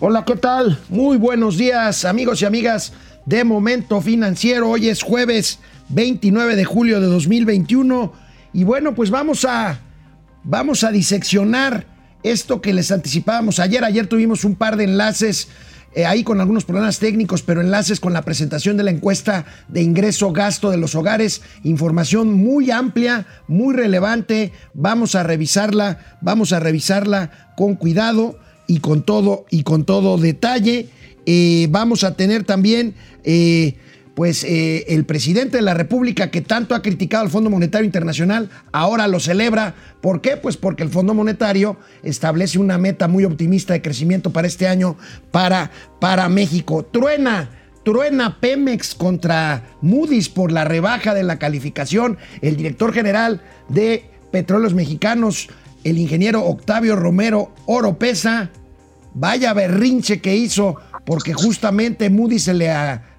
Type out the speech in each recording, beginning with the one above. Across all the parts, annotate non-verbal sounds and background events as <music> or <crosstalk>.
Hola, ¿qué tal? Muy buenos días, amigos y amigas de Momento Financiero. Hoy es jueves 29 de julio de 2021 y bueno, pues vamos a vamos a diseccionar esto que les anticipábamos ayer. Ayer tuvimos un par de enlaces eh, ahí con algunos problemas técnicos, pero enlaces con la presentación de la encuesta de ingreso-gasto de los hogares. Información muy amplia, muy relevante. Vamos a revisarla, vamos a revisarla con cuidado y con todo y con todo detalle. Eh, vamos a tener también, eh, pues, eh, el presidente de la República que tanto ha criticado al Fondo Monetario Internacional, ahora lo celebra. ¿Por qué? Pues porque el Fondo Monetario establece una meta muy optimista de crecimiento para este año para, para México. Truena. Truena Pemex contra Moody's por la rebaja de la calificación. El director general de Petróleos Mexicanos el ingeniero Octavio Romero Oropesa. Vaya berrinche que hizo, porque justamente Moody se le,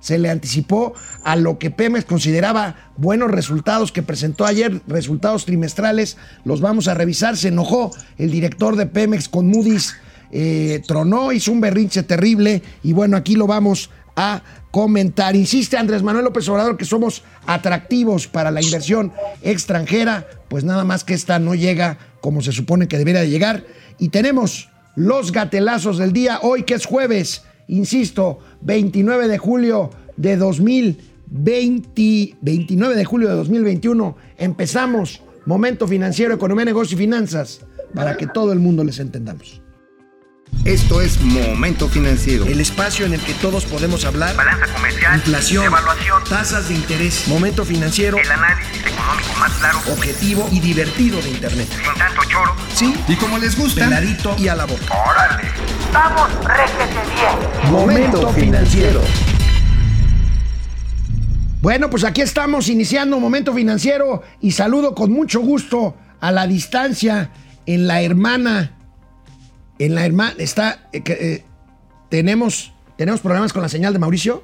se le anticipó a lo que Pemex consideraba buenos resultados que presentó ayer, resultados trimestrales. Los vamos a revisar. Se enojó el director de Pemex con Moody's, eh, tronó, hizo un berrinche terrible. Y bueno, aquí lo vamos a comentar. Insiste Andrés Manuel López Obrador que somos atractivos para la inversión extranjera, pues nada más que esta no llega como se supone que debería llegar. Y tenemos los gatelazos del día hoy, que es jueves, insisto, 29 de julio de 2020, 29 de julio de 2021. Empezamos Momento Financiero, Economía, Negocio y Finanzas para que todo el mundo les entendamos. Esto es Momento Financiero. El espacio en el que todos podemos hablar. Balanza comercial. Inflación. Evaluación. Tasas de interés. Momento Financiero. El análisis económico más claro. Objetivo y divertido de Internet. Sin tanto choro. Sí. Y como les gusta. Peladito y a la boca. Órale. Vamos, réjete bien. Momento Financiero. Bueno, pues aquí estamos iniciando Momento Financiero y saludo con mucho gusto a la distancia en la hermana en la hermana está eh, eh, tenemos tenemos problemas con la señal de Mauricio.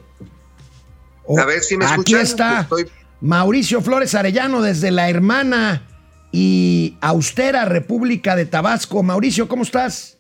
A ver si me Aquí escuchan, está que estoy- Mauricio Flores Arellano desde la hermana y austera República de Tabasco. Mauricio, ¿cómo estás?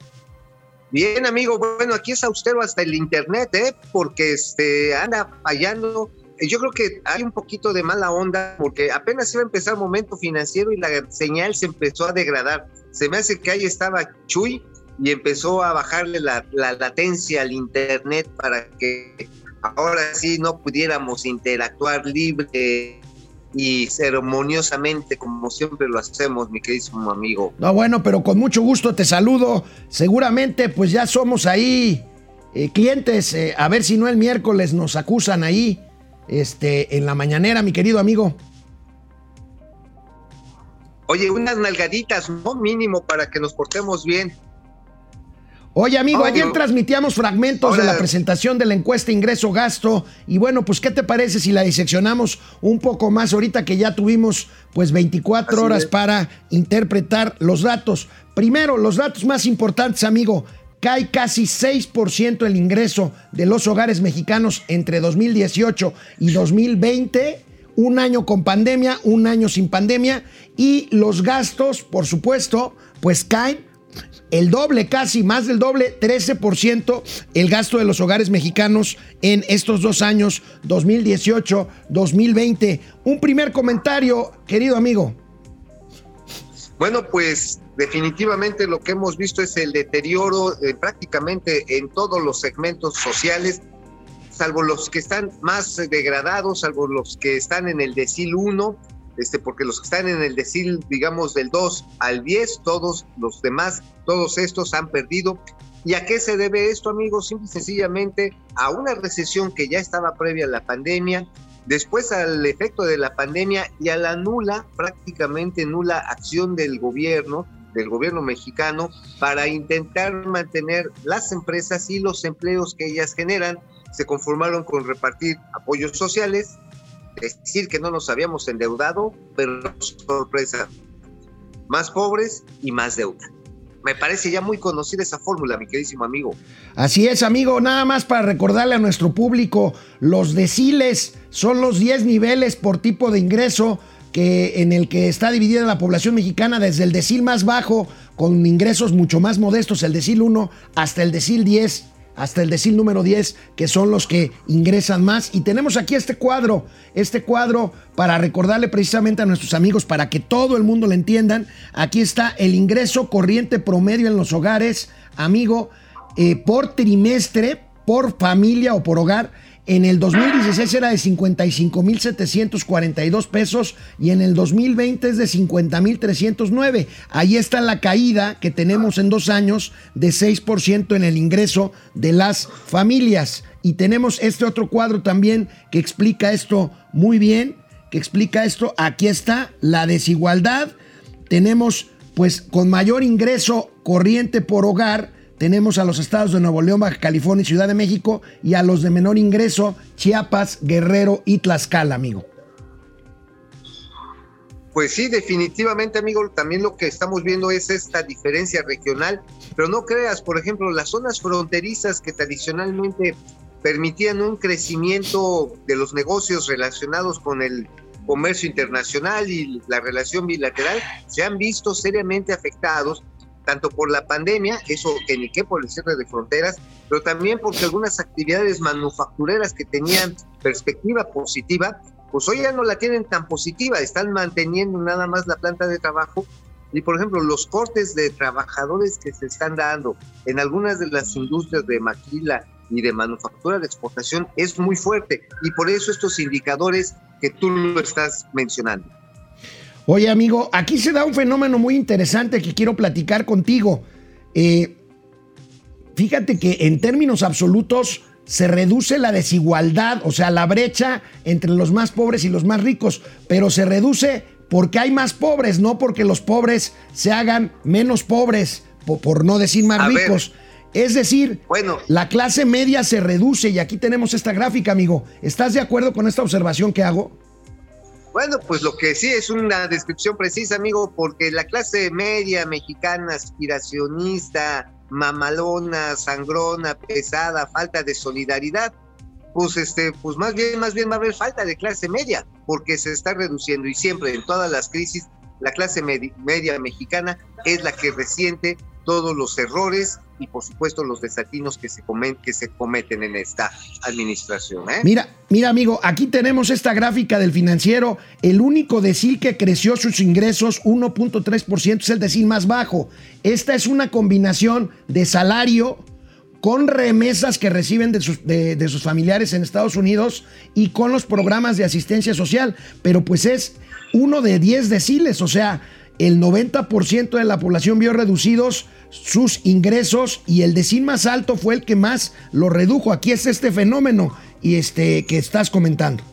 Bien, amigo, bueno, aquí es austero hasta el internet, ¿eh? Porque este anda fallando. Eh, Yo creo que hay un poquito de mala onda porque apenas iba a empezar momento financiero y la señal se empezó a degradar. Se me hace que ahí estaba Chuy y empezó a bajarle la, la latencia al internet para que ahora sí no pudiéramos interactuar libre y ceremoniosamente como siempre lo hacemos, mi queridísimo amigo. No, bueno, pero con mucho gusto te saludo. Seguramente, pues ya somos ahí eh, clientes. eh, a ver si no el miércoles nos acusan ahí, este, en la mañanera, mi querido amigo. Oye, unas nalgaditas, ¿no? Mínimo para que nos portemos bien. Oye, amigo, ayer transmitíamos fragmentos de la presentación de la encuesta ingreso-gasto. Y bueno, pues, ¿qué te parece si la diseccionamos un poco más ahorita que ya tuvimos, pues, 24 Así horas es. para interpretar los datos? Primero, los datos más importantes, amigo. Cae casi 6% el ingreso de los hogares mexicanos entre 2018 y 2020. Un año con pandemia, un año sin pandemia. Y los gastos, por supuesto, pues caen el doble, casi más del doble, 13% el gasto de los hogares mexicanos en estos dos años, 2018-2020. Un primer comentario, querido amigo. Bueno, pues definitivamente lo que hemos visto es el deterioro eh, prácticamente en todos los segmentos sociales, salvo los que están más degradados, salvo los que están en el decil 1, este, porque los que están en el decil, digamos, del 2 al 10, todos los demás, todos estos han perdido. ¿Y a qué se debe esto, amigos? Simple y sencillamente a una recesión que ya estaba previa a la pandemia, después al efecto de la pandemia y a la nula, prácticamente nula acción del gobierno, del gobierno mexicano, para intentar mantener las empresas y los empleos que ellas generan. Se conformaron con repartir apoyos sociales, decir que no nos habíamos endeudado, pero sorpresa, más pobres y más deuda. Me parece ya muy conocida esa fórmula, mi queridísimo amigo. Así es, amigo. Nada más para recordarle a nuestro público, los deciles son los 10 niveles por tipo de ingreso que, en el que está dividida la población mexicana desde el decil más bajo, con ingresos mucho más modestos, el decil 1, hasta el decil 10, hasta el decil número 10, que son los que ingresan más. Y tenemos aquí este cuadro, este cuadro para recordarle precisamente a nuestros amigos, para que todo el mundo lo entiendan. Aquí está el ingreso corriente promedio en los hogares, amigo, eh, por trimestre, por familia o por hogar en el 2016 era de 55.742 pesos y en el 2020 es de 50.309. Ahí está la caída que tenemos en dos años de 6% en el ingreso de las familias. Y tenemos este otro cuadro también que explica esto muy bien, que explica esto. Aquí está la desigualdad. Tenemos pues con mayor ingreso corriente por hogar tenemos a los estados de Nuevo León, Baja California y Ciudad de México y a los de menor ingreso, Chiapas, Guerrero y Tlaxcala, amigo. Pues sí, definitivamente, amigo, también lo que estamos viendo es esta diferencia regional, pero no creas, por ejemplo, las zonas fronterizas que tradicionalmente permitían un crecimiento de los negocios relacionados con el comercio internacional y la relación bilateral, se han visto seriamente afectados tanto por la pandemia, eso que ni qué por el cierre de fronteras, pero también porque algunas actividades manufactureras que tenían perspectiva positiva, pues hoy ya no la tienen tan positiva, están manteniendo nada más la planta de trabajo y por ejemplo los cortes de trabajadores que se están dando en algunas de las industrias de maquila y de manufactura de exportación es muy fuerte y por eso estos indicadores que tú lo estás mencionando. Oye, amigo, aquí se da un fenómeno muy interesante que quiero platicar contigo. Eh, fíjate que en términos absolutos se reduce la desigualdad, o sea, la brecha entre los más pobres y los más ricos, pero se reduce porque hay más pobres, no porque los pobres se hagan menos pobres, por, no decir más ricos. Es decir, bueno, la clase media se reduce y aquí tenemos esta gráfica, amigo. ¿Estás de acuerdo con esta observación que hago? Bueno, pues lo que sí es una descripción precisa, amigo, porque la clase media mexicana, aspiracionista, mamalona, sangrona, pesada, falta de solidaridad, pues este, pues más bien, más bien va a haber falta de clase media, porque se está reduciendo y siempre en todas las crisis la clase media mexicana es la que resiente todos los errores y por supuesto los desatinos que se, que se cometen en esta administración. ¿eh? Mira, mira amigo, aquí tenemos esta gráfica del financiero. El único decil que creció sus ingresos 1.3% es el decil más bajo. Esta es una combinación de salario con remesas que reciben de sus, de sus familiares en Estados Unidos y con los programas de asistencia social. Pero pues es uno de 10 deciles, o sea, el 90% de la población vio reducidos sus ingresos y el decil más alto fue el que más lo redujo. Aquí es este fenómeno y este que estás comentando.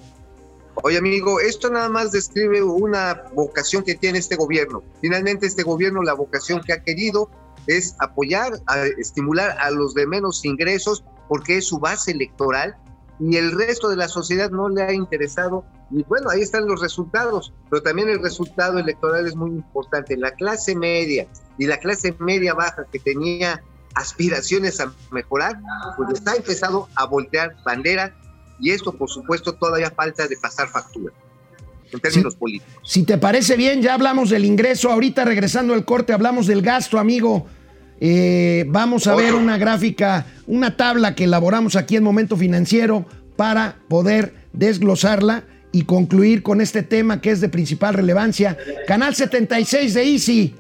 Oye amigo, esto nada más describe una vocación que tiene este gobierno. Finalmente este gobierno la vocación que ha querido es apoyar, a estimular a los de menos ingresos porque es su base electoral y el resto de la sociedad no le ha interesado. Y bueno, ahí están los resultados, pero también el resultado electoral es muy importante. La clase media y la clase media baja que tenía aspiraciones a mejorar, pues está empezado a voltear bandera y esto por supuesto todavía falta de pasar factura en términos políticos. Si te parece bien, ya hablamos del ingreso, ahorita regresando al corte hablamos del gasto, amigo. Eh, vamos a ver una gráfica, una tabla que elaboramos aquí en Momento Financiero para poder desglosarla y concluir con este tema que es de principal relevancia. Canal 76 de Easy,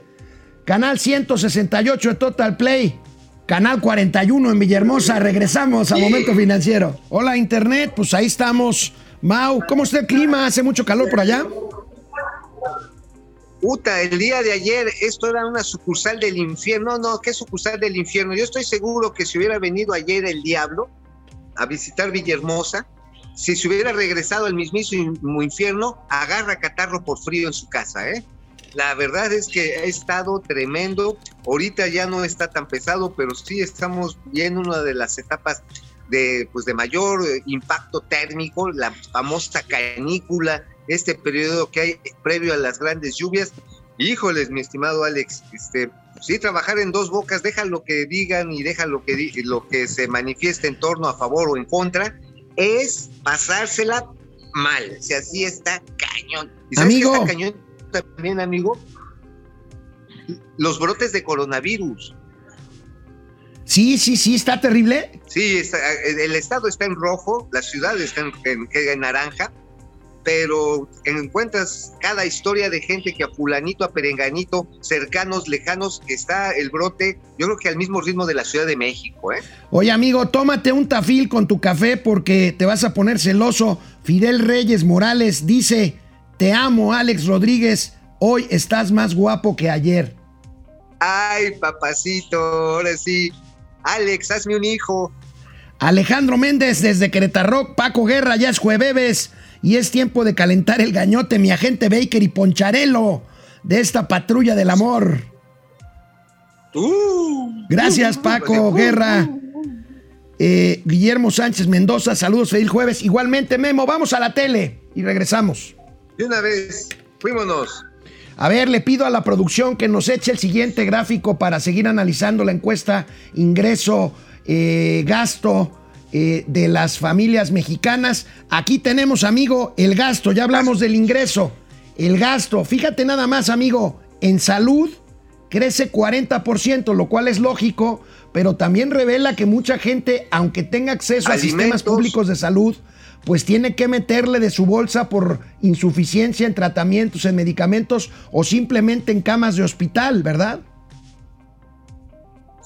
canal 168 de Total Play, canal 41 en Villahermosa. Regresamos a Momento Financiero. Hola Internet, pues ahí estamos. Mau, ¿cómo está el clima? ¿Hace mucho calor por allá? Uta, el día de ayer esto era una sucursal del infierno. No, no, ¿qué sucursal del infierno? Yo estoy seguro que si hubiera venido ayer el diablo a visitar Villahermosa, si se hubiera regresado al mismísimo infierno, agarra catarro por frío en su casa, ¿eh? La verdad es que ha estado tremendo. Ahorita ya no está tan pesado, pero sí estamos viendo una de las etapas de, pues, de mayor eh, impacto térmico, la famosa canícula este periodo que hay previo a las grandes lluvias. Híjoles, mi estimado Alex, este, sí, trabajar en dos bocas, deja lo que digan y deja lo que, lo que se manifieste en torno a favor o en contra, es pasársela mal. Si así está cañón. ¿Y amigo. está cañón también, amigo? Los brotes de coronavirus. Sí, sí, sí, está terrible. Sí, está- el estado está en rojo, la ciudad está en, en- en naranja, pero encuentras cada historia de gente que a fulanito, a perenganito, cercanos, lejanos, está el brote, yo creo que al mismo ritmo de la Ciudad de México, ¿eh? Oye, amigo, tómate un tafil con tu café porque te vas a poner celoso. Fidel Reyes Morales dice, te amo, Alex Rodríguez, hoy estás más guapo que ayer. Ay, papacito, ahora sí. Alex, hazme un hijo. Alejandro Méndez desde Querétaro, Paco Guerra, ya es jueves y es tiempo de calentar el gañote, mi agente Baker y Poncharelo de esta patrulla del amor. Gracias, Paco Guerra. Eh, Guillermo Sánchez Mendoza, saludos, feliz jueves. Igualmente, Memo, vamos a la tele y regresamos. De una vez, fuímonos. A ver, le pido a la producción que nos eche el siguiente gráfico para seguir analizando la encuesta ingreso, eh, gasto eh, de las familias mexicanas. Aquí tenemos, amigo, el gasto. Ya hablamos del ingreso. El gasto. Fíjate nada más, amigo. En salud crece 40%, lo cual es lógico, pero también revela que mucha gente, aunque tenga acceso a sistemas públicos de salud, pues tiene que meterle de su bolsa por insuficiencia en tratamientos, en medicamentos o simplemente en camas de hospital, ¿verdad?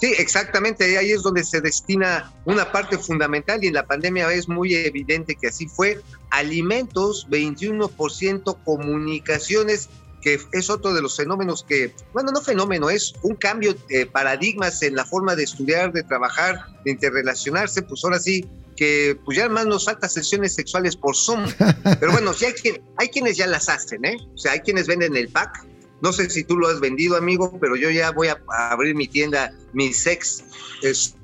Sí, exactamente, ahí es donde se destina una parte fundamental y en la pandemia es muy evidente que así fue. Alimentos, 21%, comunicaciones, que es otro de los fenómenos que, bueno, no fenómeno, es un cambio de paradigmas en la forma de estudiar, de trabajar, de interrelacionarse, pues ahora sí que pues ya más nos falta sesiones sexuales por Zoom. <laughs> Pero bueno, sí hay, quien- hay quienes ya las hacen, ¿eh? O sea, hay quienes venden el pack. No sé si tú lo has vendido, amigo, pero yo ya voy a, abrir mi tienda, mi sex es.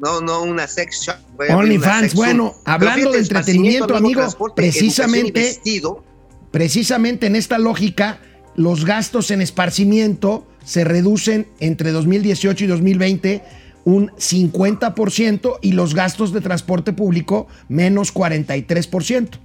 No, no, una sex shop. OnlyFans, bueno, hablando de entretenimiento, amigo, precisamente- vestido, Precisamente en esta lógica, los gastos en esparcimiento se reducen entre 2018 y 2020 un 50% y los gastos de transporte público menos 43%.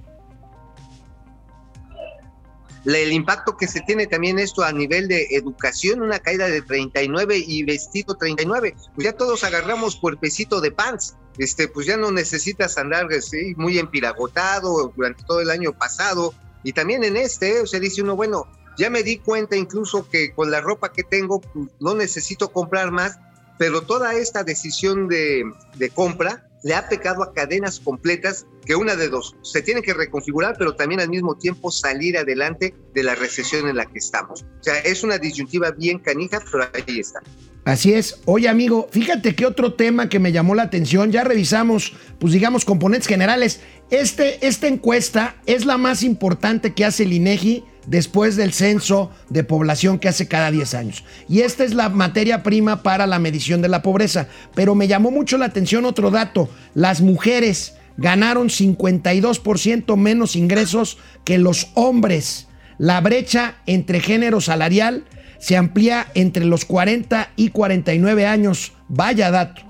El impacto que se tiene también esto a nivel de educación, una caída de 39 y vestido 39. Pues ya todos agarramos cuerpecito de pants. Este, pues ya no necesitas andar muy empiragotado durante todo el año pasado. Y también en este, o sea, dice uno, bueno, ya me di cuenta incluso que con la ropa que tengo pues, no necesito comprar más, pero toda esta decisión de, de compra le ha pecado a cadenas completas que una de dos, se tienen que reconfigurar, pero también al mismo tiempo salir adelante de la recesión en la que estamos. O sea, es una disyuntiva bien canija, pero ahí está. Así es. Oye, amigo, fíjate que otro tema que me llamó la atención, ya revisamos, pues digamos, componentes generales. Este, esta encuesta es la más importante que hace el INEGI después del censo de población que hace cada 10 años. Y esta es la materia prima para la medición de la pobreza. Pero me llamó mucho la atención otro dato. Las mujeres ganaron 52% menos ingresos que los hombres. La brecha entre género salarial se amplía entre los 40 y 49 años. Vaya dato.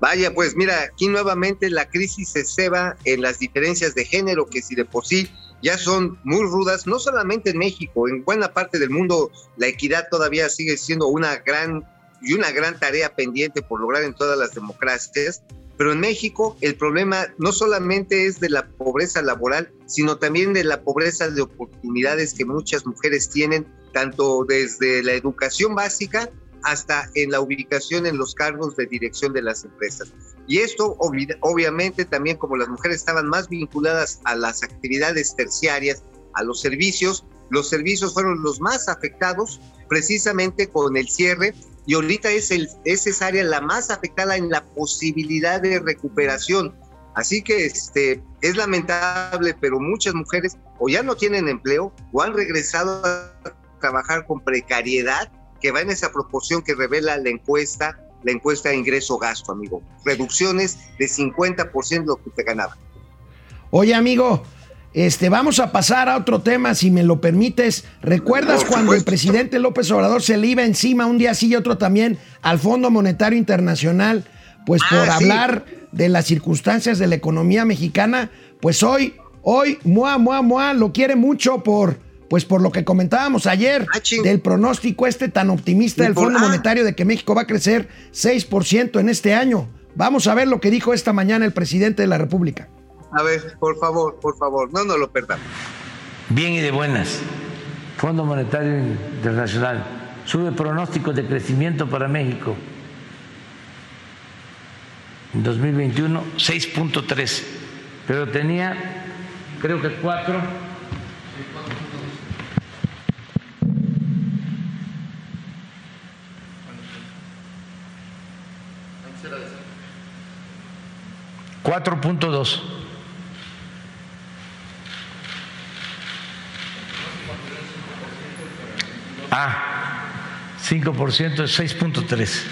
Vaya, pues mira, aquí nuevamente la crisis se ceba en las diferencias de género que si de por sí ya son muy rudas, no solamente en México, en buena parte del mundo la equidad todavía sigue siendo una gran y una gran tarea pendiente por lograr en todas las democracias, pero en México el problema no solamente es de la pobreza laboral, sino también de la pobreza de oportunidades que muchas mujeres tienen, tanto desde la educación básica hasta en la ubicación en los cargos de dirección de las empresas. Y esto obvi- obviamente también como las mujeres estaban más vinculadas a las actividades terciarias, a los servicios, los servicios fueron los más afectados precisamente con el cierre y ahorita es, el, es esa área la más afectada en la posibilidad de recuperación. Así que este, es lamentable, pero muchas mujeres o ya no tienen empleo o han regresado a trabajar con precariedad que va en esa proporción que revela la encuesta, la encuesta de ingreso-gasto, amigo. Reducciones de 50% de lo que usted ganaba. Oye, amigo, este, vamos a pasar a otro tema, si me lo permites. ¿Recuerdas Por cuando el presidente López Obrador se le iba encima un día sí y otro también al Fondo Monetario Internacional? Pues por Ah, sí. hablar de las circunstancias de la economía mexicana, pues hoy, hoy, mua, mua, mua, lo quiere mucho por, pues por lo que comentábamos ayer, Ah, del pronóstico este tan optimista del Fondo ah. Monetario de que México va a crecer 6% en este año. Vamos a ver lo que dijo esta mañana el presidente de la República. A ver, por favor, por favor, no nos lo perdamos. bien y de buenas. Fondo Monetario Internacional sube pronósticos de crecimiento para México. En 2021, 6.3, pero tenía, creo que 4. Cuatro punto dos. Ah, 5% es 6.3.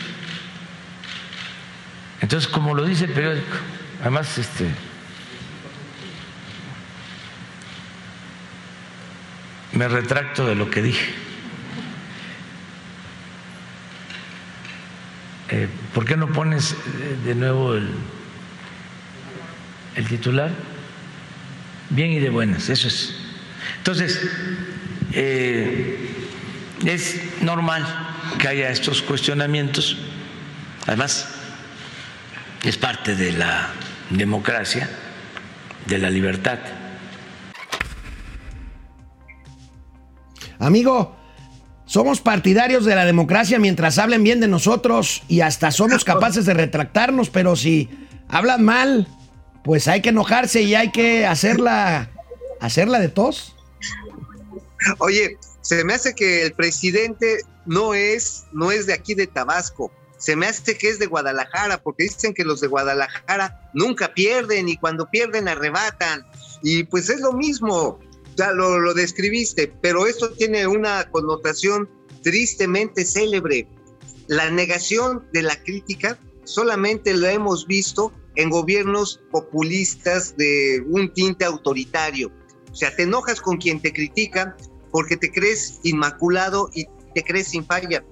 Entonces, como lo dice el periódico, además, este. Me retracto de lo que dije. Eh, ¿Por qué no pones eh, de nuevo el, el titular? Bien y de buenas, eso es. Entonces, eh, es normal que haya estos cuestionamientos. Además, es parte de la democracia, de la libertad. Amigo, somos partidarios de la democracia mientras hablen bien de nosotros y hasta somos <laughs> capaces de retractarnos, pero si hablan mal, pues hay que enojarse y hay que hacerla, hacerla de tos. Oye, se me hace que el presidente no es, no es de aquí de Tabasco. Se me hace que es de Guadalajara, porque dicen que los de Guadalajara nunca pierden y cuando pierden arrebatan. Y pues es lo mismo, ya lo, lo describiste, pero esto tiene una connotación tristemente célebre. La negación de la crítica solamente lo hemos visto en gobiernos populistas de un tinte autoritario. O sea, te enojas con quien te critica porque te crees inmaculado y te crees sin falla.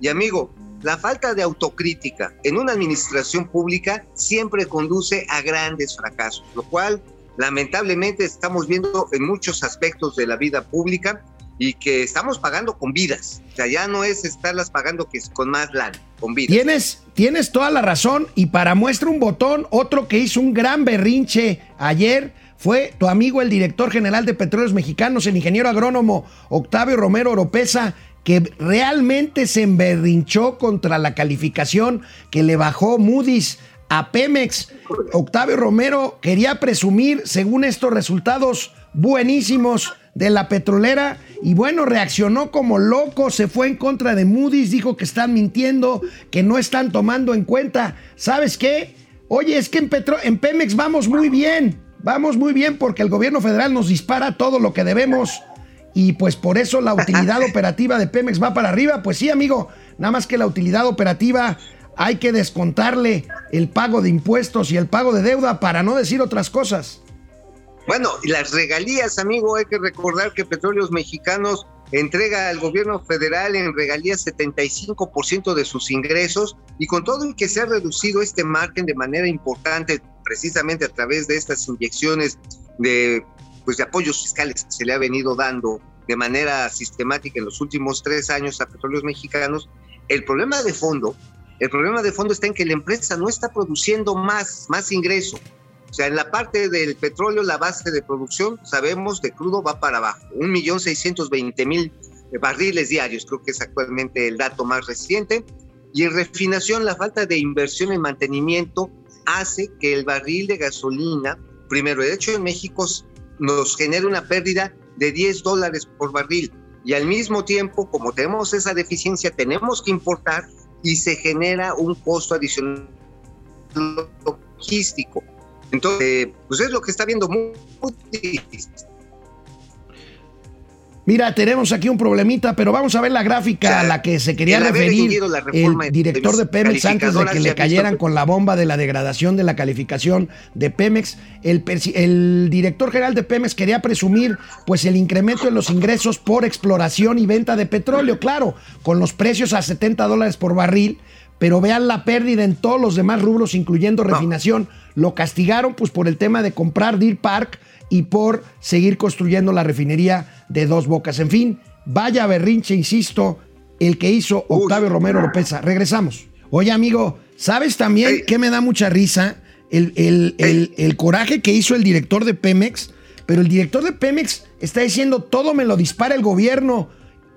Y amigo, la falta de autocrítica en una administración pública siempre conduce a grandes fracasos, lo cual lamentablemente estamos viendo en muchos aspectos de la vida pública y que estamos pagando con vidas. O sea, ya no es estarlas pagando que es con más lana, con vidas. Tienes, tienes toda la razón y para muestra un botón, otro que hizo un gran berrinche ayer fue tu amigo el director general de Petróleos Mexicanos, el ingeniero agrónomo Octavio Romero Oropesa, que realmente se emberrinchó contra la calificación que le bajó Moody's a Pemex. Octavio Romero quería presumir, según estos resultados buenísimos de la petrolera, y bueno, reaccionó como loco, se fue en contra de Moody's, dijo que están mintiendo, que no están tomando en cuenta. ¿Sabes qué? Oye, es que en, Petro en Pemex vamos muy bien, vamos muy bien porque el gobierno federal nos dispara todo lo que debemos y pues por eso la utilidad <laughs> operativa de Pemex va para arriba. Pues sí, amigo, nada más que la utilidad operativa hay que descontarle el pago de impuestos y el pago de deuda para no decir otras cosas. Bueno, las regalías, amigo, hay que recordar que Petróleos Mexicanos entrega al gobierno federal en regalías 75% de sus ingresos y con todo y que se ha reducido este margen de manera importante precisamente a través de estas inyecciones de, pues, apoyos fiscales que se le ha venido dando de manera sistemática en los últimos tres años a Petróleos Mexicanos, el problema de fondo, el problema de fondo está en que la empresa no está produciendo más, más ingreso. O sea, en la parte del petróleo, la base de producción, sabemos, de crudo va para abajo. 1.620.000 barriles diarios, creo que es actualmente el dato más reciente. Y en refinación, la falta de inversión en mantenimiento hace que el barril de gasolina, primero, de hecho en México nos genera una pérdida de 10 dólares por barril. Y al mismo tiempo, como tenemos esa deficiencia, tenemos que importar y se genera un costo adicional logístico. Entonces, pues es lo que está viendo Mira, tenemos aquí un problemita, pero vamos a ver la gráfica O sea, a la que se quería referir la el director de Pemex antes de que le visto cayeran con la bomba de la degradación de la calificación de Pemex. El director general de Pemex quería presumir pues el incremento en los ingresos por exploración y venta de petróleo, claro, con los precios a 70 dólares por barril, pero vean la pérdida en todos los demás rubros, incluyendo refinación. Lo castigaron pues por el tema de comprar Deer Park y por seguir construyendo la refinería de dos bocas. En fin, vaya berrinche, insisto, el que hizo Octavio Romero López. Regresamos. Oye, amigo, ¿sabes también Ey. qué me da mucha risa? El, el- el- el coraje que hizo el director de Pemex, pero el director de Pemex está diciendo todo me lo dispara el gobierno.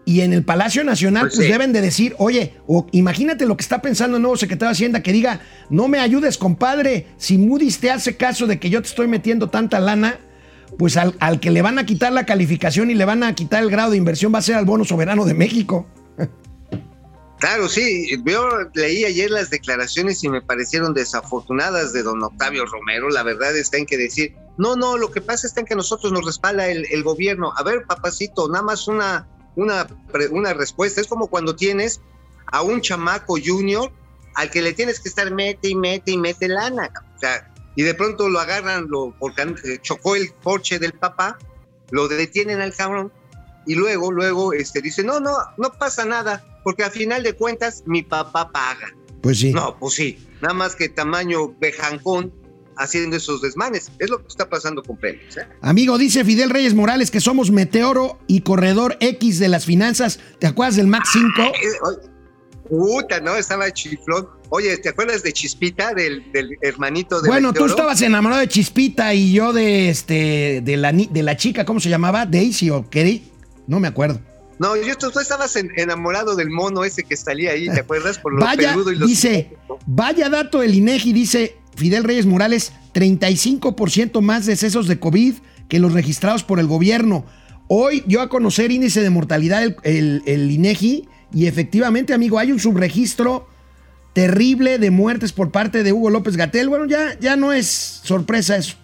Y en el Palacio Nacional, Pues pues, sí. deben de decir, oye, o imagínate lo que está pensando el nuevo secretario de Hacienda, que diga, no me ayudes, compadre, si Moody's te hace caso de que yo te estoy metiendo tanta lana, pues al, al que le van a quitar la calificación y le van a quitar el grado de inversión va a ser al bono soberano de México. Claro, sí, yo leí ayer las declaraciones y me parecieron desafortunadas de don Octavio Romero. La verdad está en que decir, no, no, lo que pasa está en que nosotros nos respalda el, el gobierno. A ver, papacito, nada más una, una, una respuesta. Es como cuando tienes a un chamaco junior al que le tienes que estar mete y mete y mete lana. O sea, y de pronto lo agarran, lo, porque eh, chocó el Porsche del papá, lo detienen al cabrón y luego, luego, este, dice, no, no, no pasa nada, porque al final de cuentas mi papá paga. Pues sí. No, pues sí, nada más que tamaño bejancón haciendo esos desmanes. Es lo que está pasando con Pemex. ¿eh? Amigo, dice Fidel Reyes Morales que somos meteoro y corredor X de las finanzas. ¿Te acuerdas del Max 5? Eh, Puta, ¿no? Estaba chiflón. Oye, ¿te acuerdas de Chispita, del, del hermanito de Bueno, tú estabas enamorado de Chispita y yo de este de la, de la chica, ¿cómo se llamaba? Daisy o Kerry. No me acuerdo. No, yo, tú, tú estabas en- enamorado del mono ese que salía ahí, ¿te acuerdas? Por lo Vaya, peludo y los... dice, vaya dato del INEGI, dice Fidel Reyes Morales, 35% más decesos de COVID que los registrados por el gobierno. Hoy dio a conocer índice de mortalidad el, INEGI y efectivamente, amigo, hay un subregistro terrible de muertes por parte de Hugo López Gatel. Bueno, ya, ya no es sorpresa eso.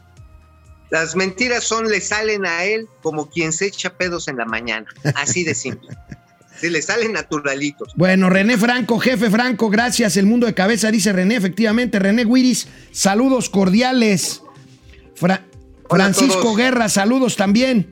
Las mentiras son, le salen a él como quien se echa pedos en la mañana. Así de simple. Sí, le salen naturalitos. Bueno, René Franco, jefe Franco, gracias. El mundo de cabeza, dice René, efectivamente. René Guiris, saludos cordiales. Fra- Francisco. Guerra, saludos también.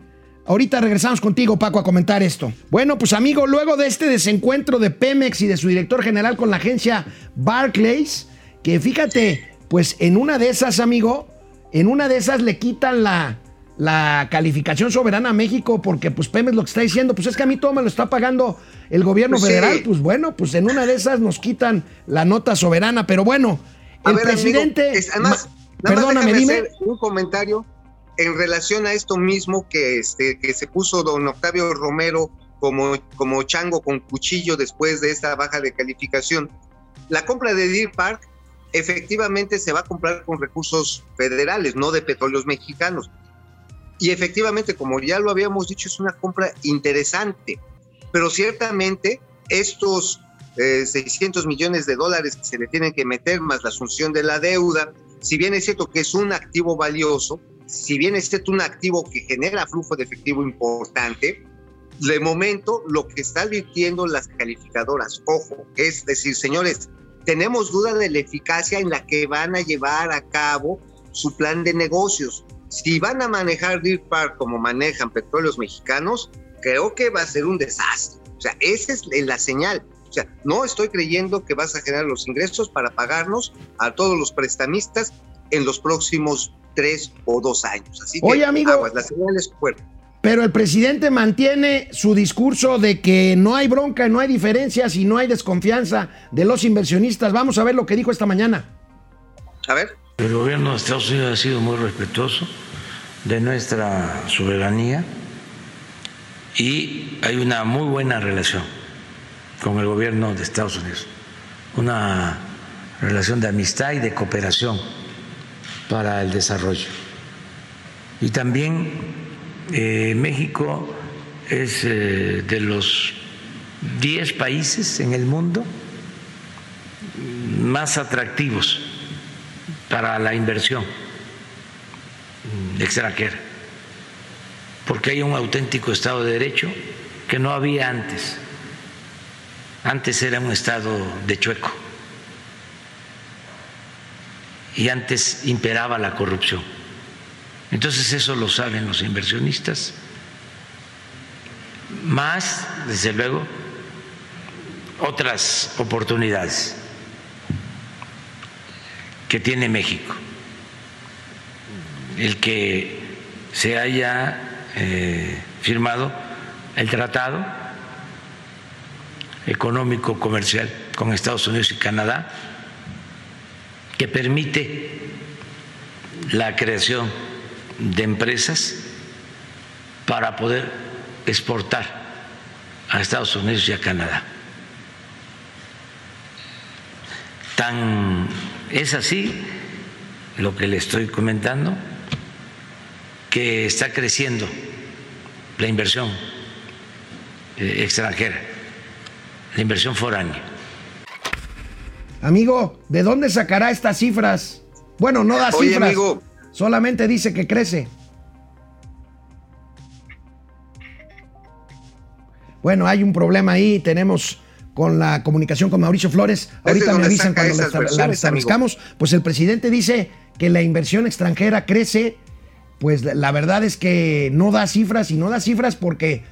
Ahorita regresamos contigo, Paco, a comentar esto. Bueno, pues amigo, luego de este desencuentro de Pemex y de su director general con la agencia Barclays, que fíjate, pues en una de esas, amigo, en una de esas le quitan la, la calificación soberana a México porque pues Pemex lo que está diciendo, pues es que a mí todo me lo está pagando el gobierno Pues sí. federal, pues bueno, pues en una de esas nos quitan la nota soberana, pero bueno, A el ver, amigo, presidente... es- además, nada perdóname, dime. hacer un comentario en relación a esto mismo que, este, que se puso don Octavio Romero como, como chango con cuchillo después de esta baja de calificación. La compra de Deer Park efectivamente se va a comprar con recursos federales, no de petróleos mexicanos. Y efectivamente, como ya lo habíamos dicho, es una compra interesante, pero ciertamente estos eh, 600 millones de dólares que se le tienen que meter más la asunción de la deuda, si bien es cierto que es un activo valioso, si bien es cierto un activo que genera flujo de efectivo importante, de momento lo que está advirtiendo las calificadoras, ojo, es decir, señores, tenemos duda de la eficacia en la que van a llevar a cabo su plan de negocios. Si van a manejar Deer Park como manejan petróleos mexicanos, creo que va a ser un desastre. O sea, esa es la señal. O sea, no estoy creyendo que vas a generar los ingresos para pagarnos a todos los prestamistas en los próximos tres o dos años. Así que, Oye, amigo. aguas, la señal es fuerte. Pero el presidente mantiene su discurso de que no hay bronca, no hay diferencias y no hay desconfianza de los inversionistas. Vamos a ver lo que dijo esta mañana. A ver. El gobierno de Estados Unidos ha sido muy respetuoso de nuestra soberanía y hay una muy buena relación con el gobierno de Estados Unidos, una relación de amistad y de cooperación para el desarrollo. Y también eh, México es eh, de los 10 países en el mundo más atractivos para la inversión. Extranjera, porque hay un auténtico Estado de Derecho que no había antes. Antes era un Estado de chueco. Y antes imperaba la corrupción. Entonces eso lo saben los inversionistas, más, desde luego, otras oportunidades que tiene México. El que se haya eh, firmado el tratado económico comercial con Estados Unidos y Canadá que permite la creación de empresas para poder exportar a Estados Unidos y a Canadá. Tan es así lo que le estoy comentando que está creciendo la inversión eh, extranjera, la inversión foránea. Amigo, ¿de dónde sacará estas cifras? Bueno, no da Oye, cifras. amigo. Solamente dice que crece. Bueno, hay un problema ahí. Tenemos con la comunicación con Mauricio Flores. Ahorita me avisan cuando la, la restablezcamos. Pues el presidente dice que la inversión extranjera crece. Pues la verdad es que no da cifras y no da cifras porque,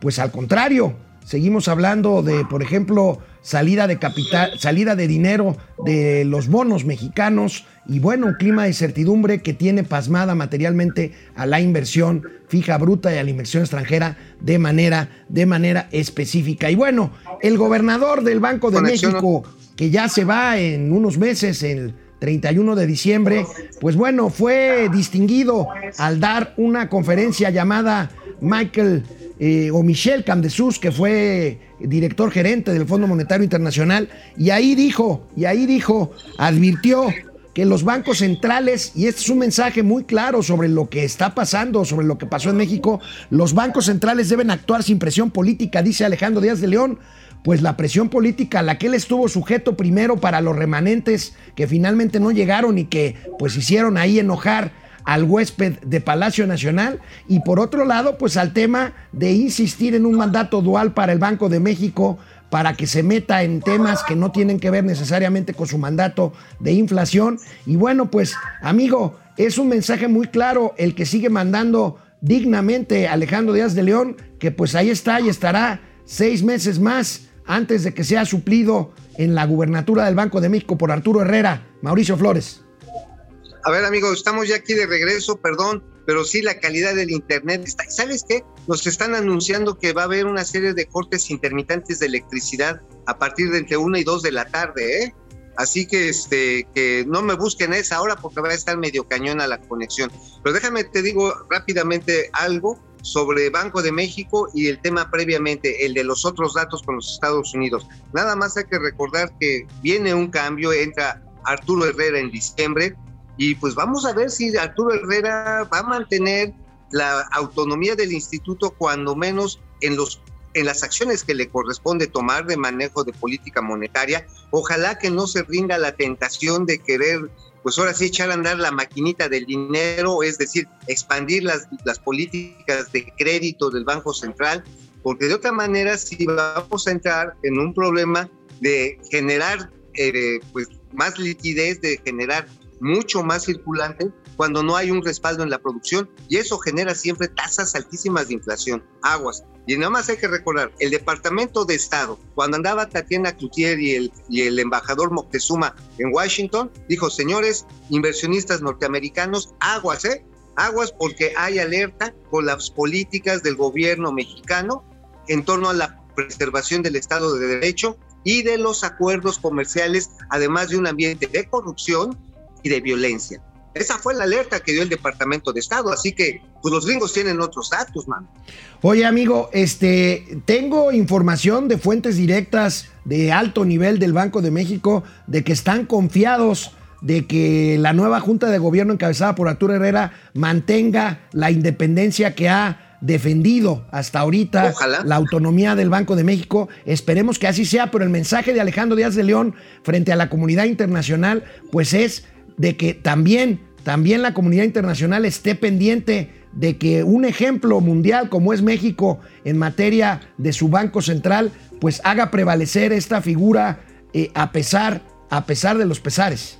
pues al contrario, seguimos hablando de, por ejemplo, salida de capital, salida de dinero de los bonos mexicanos y bueno, un clima de incertidumbre que tiene pasmada materialmente a la inversión fija bruta y a la inversión extranjera de manera, de manera específica. Y bueno, el gobernador del Banco de Conexión, México, que ya se va en unos meses, el 31 de diciembre, pues bueno, fue distinguido al dar una conferencia llamada Michael eh, o Michel Camdesus, que fue director gerente del Fondo Monetario Internacional, y ahí dijo, y ahí dijo, advirtió que los bancos centrales, y este es un mensaje muy claro sobre lo que está pasando, sobre lo que pasó en México, los bancos centrales deben actuar sin presión política, dice Alejandro Díaz de León, pues la presión política a la que él estuvo sujeto primero para los remanentes que finalmente no llegaron y que pues hicieron ahí enojar al huésped de Palacio Nacional y por otro lado pues al tema de insistir en un mandato dual para el Banco de México para que se meta en temas que no tienen que ver necesariamente con su mandato de inflación y bueno pues amigo es un mensaje muy claro el que sigue mandando dignamente Alejandro Díaz de León que pues ahí está y estará seis meses más antes de que sea suplido en la gubernatura del Banco de México por Arturo Herrera. Mauricio Flores. A ver, amigo, estamos ya aquí de regreso, perdón, pero sí la calidad del internet está. ¿Sabes qué? Nos están anunciando que va a haber una serie de cortes intermitentes de electricidad a partir de entre 1 y 2 de la tarde, ¿eh? Así que este que no me busquen a esa hora porque va a estar medio cañona la conexión. Pero déjame te digo rápidamente algo sobre Banco de México y el tema previamente, el de los otros datos con los Estados Unidos. Nada más hay que recordar que viene un cambio, entra Arturo Herrera en diciembre y pues vamos a ver si Arturo Herrera va a mantener la autonomía del instituto cuando menos en los en las acciones que le corresponde tomar de manejo de política monetaria. Ojalá que no se rinda la tentación de querer, pues ahora sí, echar a andar la maquinita del dinero, es decir, expandir las, las políticas de crédito del Banco Central, porque de otra manera sí vamos a entrar en un problema de generar eh, pues, más liquidez, de generar mucho más circulante cuando no hay un respaldo en la producción y eso genera siempre tasas altísimas de inflación. Aguas. Y nada más hay que recordar, el Departamento de Estado, cuando andaba Tatiana Cloutier y el, y el embajador Moctezuma en Washington, dijo, señores inversionistas norteamericanos, aguas, ¿eh? Aguas porque hay alerta con las políticas del gobierno mexicano en torno a la preservación del Estado de Derecho y de los acuerdos comerciales, además de un ambiente de corrupción y de violencia. Esa fue la alerta que dio el Departamento de Estado, así que pues los gringos tienen otros datos, man. Oye, amigo, este, tengo información de fuentes directas de alto nivel del Banco de México de que están confiados de que la nueva Junta de Gobierno encabezada por Arturo Herrera mantenga la independencia que ha defendido hasta ahorita Ojalá. la autonomía del Banco de México. Esperemos que así sea, pero el mensaje de Alejandro Díaz de León frente a la comunidad internacional, pues es de que también, también la comunidad internacional esté pendiente de que un ejemplo mundial como es México en materia de su banco central, pues haga prevalecer esta figura eh, a pesar, a pesar de los pesares.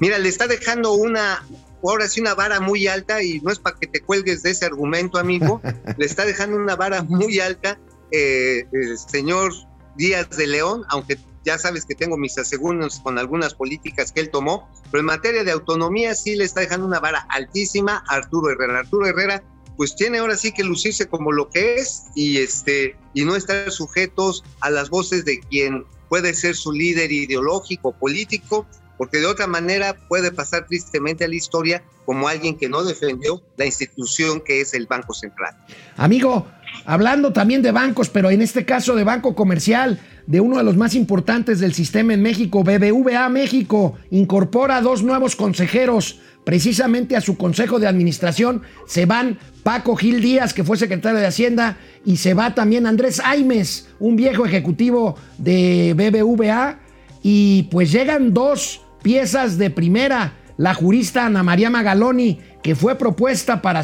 Mira, le está dejando una, ahora sí, una vara muy alta y no es para que te cuelgues de ese argumento, amigo. <laughs> le está dejando una vara muy alta eh, el señor Díaz de León, aunque ya sabes que tengo mis aseguros con algunas políticas que él tomó, pero en materia de autonomía sí le está dejando una vara altísima a Arturo Herrera. Arturo Herrera pues tiene ahora sí que lucirse como lo que es y este y no estar sujetos a las voces de quien puede ser su líder ideológico político porque de otra manera puede pasar tristemente a la historia como alguien que no defendió la institución que es el Banco Central. Amigo, hablando también de bancos, pero en este caso de banco comercial, de uno de los más importantes del sistema en México, BBVA México, incorpora dos nuevos consejeros. Precisamente a su consejo de administración se van Paco Gil Díaz, que fue secretario de Hacienda, y se va también Andrés Aimes, un viejo ejecutivo de BBVA, y pues llegan dos piezas de primera, la jurista Ana María Magaloni, que fue propuesta para,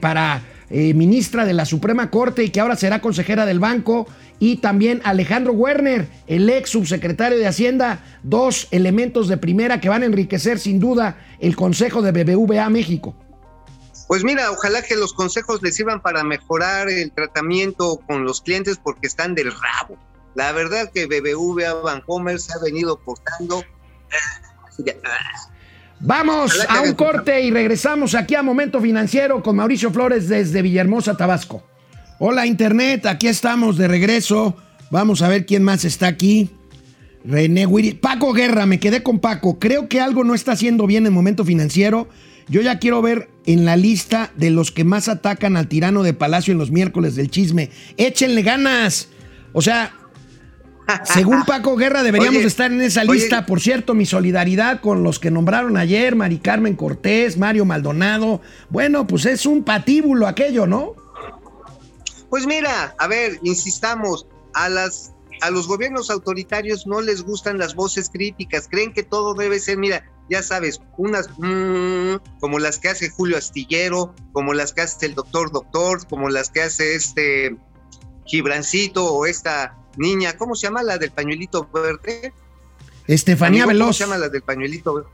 para eh, ministra de la Suprema Corte y que ahora será consejera del banco, y también Alejandro Werner, el ex subsecretario de Hacienda, dos elementos de primera que van a enriquecer sin duda el Consejo de BBVA México. Pues mira, ojalá que los consejos les sirvan para mejorar el tratamiento con los clientes porque están del rabo. La verdad que BBVA Bancomer se ha venido portando. Vamos a un corte y regresamos aquí a Momento Financiero con Mauricio Flores desde Villahermosa, Tabasco. Hola Internet, aquí estamos de regreso. Vamos a ver quién más está aquí. René Wiri. Paco Guerra, me quedé con Paco. Creo que algo no está haciendo bien en momento financiero. Yo ya quiero ver en la lista de los que más atacan al tirano de Palacio en los miércoles del chisme. Échenle ganas. O sea, según Paco Guerra deberíamos estar en esa lista. Por cierto, mi solidaridad con los que nombraron ayer, Mari Carmen Cortés, Mario Maldonado. Bueno, pues es un patíbulo aquello, ¿no? Pues mira, a ver, insistamos, a las a los gobiernos autoritarios no les gustan las voces críticas, creen que todo debe ser, mira, ya sabes, unas mm, como las que hace Julio Astillero, como las que hace el doctor Doctor, como las que hace este Gibrancito o esta niña, ¿cómo se llama la del pañuelito verde? Estefanía Veloz. ¿Cómo se llama la del pañuelito verde?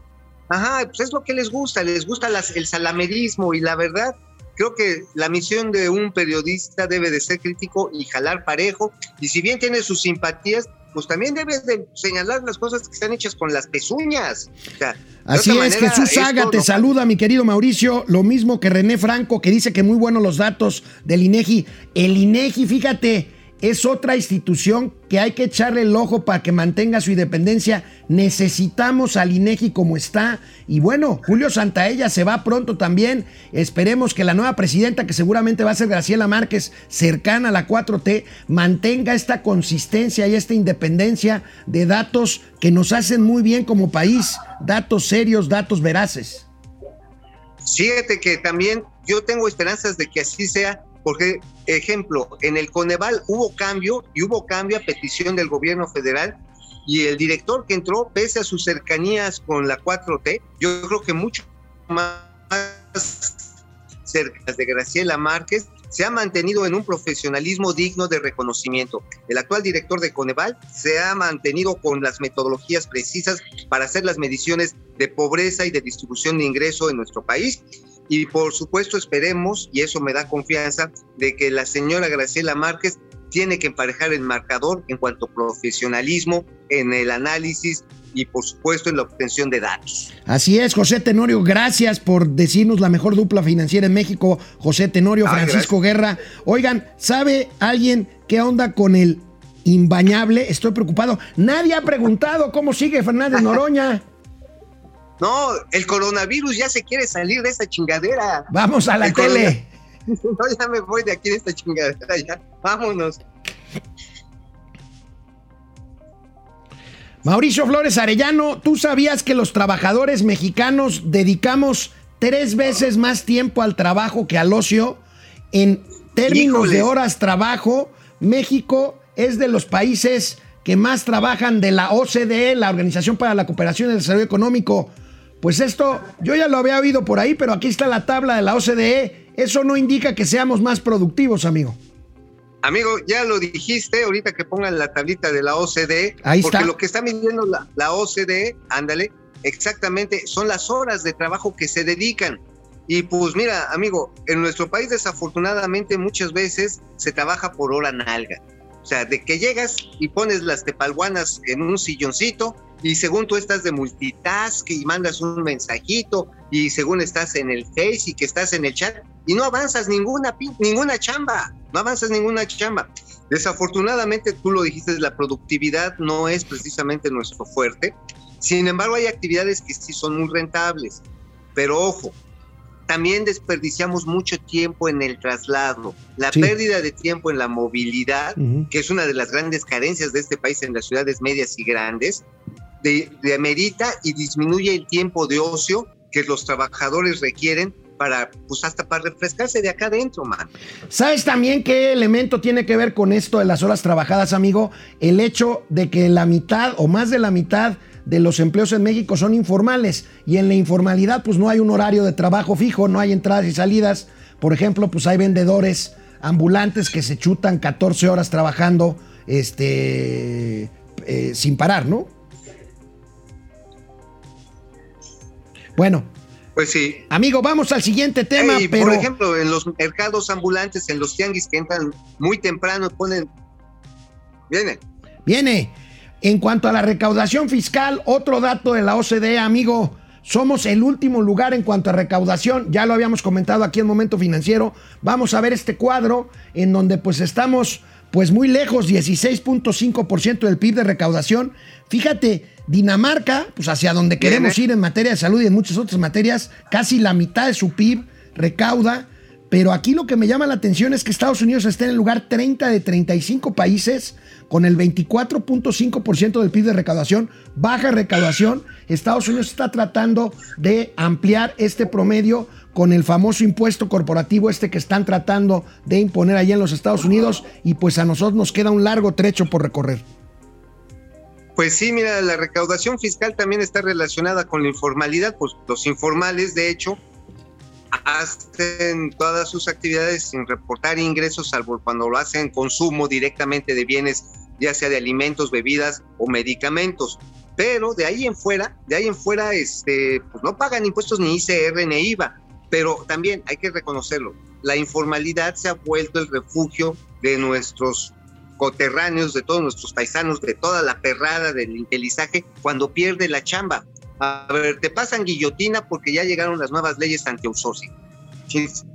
Ajá, pues es lo que les gusta, les gusta las, el salamerismo y la verdad, creo que la misión de un periodista debe de ser crítico y jalar parejo, y si bien tiene sus simpatías, pues también debe de señalar las cosas que están hechas con las pezuñas. Así es, Jesús Saga te saluda, mi querido Mauricio, lo mismo que René Franco, que dice que muy buenos los datos del INEGI. El INEGI, fíjate, es otra institución que hay que echarle el ojo para que mantenga su independencia. Necesitamos al INEGI como está. Y bueno, Julio Santaella se va pronto también. Esperemos que la nueva presidenta, que seguramente va a ser Graciela Márquez, cercana a la 4T, mantenga esta consistencia y esta independencia de datos que nos hacen muy bien como país. Datos serios, datos veraces. Fíjate que también yo tengo esperanzas de que así sea porque, ejemplo, en el Coneval hubo cambio y hubo cambio a petición del gobierno federal y el director que entró, pese a sus cercanías con la 4T, yo creo que mucho más cerca de Graciela Márquez, se ha mantenido en un profesionalismo digno de reconocimiento. El actual director de Coneval se ha mantenido con las metodologías precisas para hacer las mediciones de pobreza y de distribución de ingreso en nuestro país y por supuesto esperemos, y eso me da confianza, de que la señora Graciela Márquez tiene que emparejar el marcador en cuanto a profesionalismo, en el análisis y por supuesto en la obtención de datos. Así es, José Tenorio, gracias por decirnos la mejor dupla financiera en México, José Tenorio, Francisco Guerra. Oigan, ¿sabe alguien qué onda con el imbañable? Estoy preocupado. Nadie ha preguntado cómo sigue Fernández Noroña. <laughs> No, el coronavirus ya se quiere salir de esa chingadera. Vamos a la tele. <laughs> No, ya me voy de aquí de esta chingadera, ya. Vámonos. Mauricio Flores Arellano, ¿tú sabías que los trabajadores mexicanos dedicamos tres veces más tiempo al trabajo que al ocio? En términos de horas trabajo, México es de los países que más trabajan de la OCDE, la Organización para la Cooperación y el Desarrollo Económico. Pues esto, yo ya lo había oído por ahí, pero aquí está la tabla de la OCDE. Eso no indica que seamos más productivos, amigo. Amigo, ya lo dijiste, ahorita que pongan la tablita de la OCDE, ahí porque está. lo que está midiendo la, la OCDE, ándale, exactamente, son las horas de trabajo que se dedican. Y pues mira, amigo, en nuestro país desafortunadamente muchas veces se trabaja por hora nalga. O sea, de que llegas y pones las tepalguanas en un silloncito y según tú estás de multitask y mandas un mensajito y según estás en el Face y que estás en el chat y no avanzas ninguna, ninguna chamba, no avanzas ninguna chamba. Desafortunadamente, tú lo dijiste, la productividad no es precisamente nuestro fuerte. Sin embargo, hay actividades que sí son muy rentables. Pero ojo, también desperdiciamos mucho tiempo en el traslado. La pérdida de tiempo en la movilidad, que es una de las grandes carencias de este país en las ciudades medias y grandes, de, amerita y disminuye el tiempo de ocio que los trabajadores requieren para, pues hasta para refrescarse de acá adentro, man. ¿Sabes también qué elemento tiene que ver con esto de las horas trabajadas, amigo? El hecho de que la mitad o más de la mitad de los empleos en México son informales y en la informalidad pues no hay un horario de trabajo fijo, no hay entradas y salidas. Por ejemplo, pues hay vendedores ambulantes que se chutan 14 horas trabajando este, eh, sin parar, ¿no? Bueno. Pues sí. Amigo, vamos al siguiente tema. Por ejemplo, en los mercados ambulantes, en los tianguis que entran muy temprano, ponen... Viene. Viene. En cuanto a la recaudación fiscal, otro dato de la OCDE, amigo, somos el último lugar en cuanto a recaudación, ya lo habíamos comentado aquí en Momento Financiero. Vamos a ver este cuadro en donde pues estamos pues muy lejos, 16.5% del PIB de recaudación. Fíjate, Dinamarca, pues hacia donde queremos ir en materia de salud y en muchas otras materias, casi la mitad de su PIB recauda. Pero aquí lo que me llama la atención es que Estados Unidos está en el lugar 30 de 35 países con el 24.5% del PIB de recaudación, baja recaudación. Estados Unidos está tratando de ampliar este promedio con el famoso impuesto corporativo este que están tratando de imponer allá en los Estados Unidos y pues a nosotros nos queda un largo trecho por recorrer. Pues sí, mira, la recaudación fiscal también está relacionada con la informalidad, pues los informales de hecho hacen todas sus actividades sin reportar ingresos, salvo cuando lo hacen consumo directamente de bienes, ya sea de alimentos, bebidas o medicamentos. Pero de ahí en fuera, de ahí en fuera, este, pues no pagan impuestos ni ICR ni IVA. Pero también hay que reconocerlo, la informalidad se ha vuelto el refugio de nuestros coterráneos, de todos nuestros paisanos, de toda la perrada del intelizaje cuando pierde la chamba. A ver, te pasan guillotina porque ya llegaron las nuevas leyes anti-outsourcing.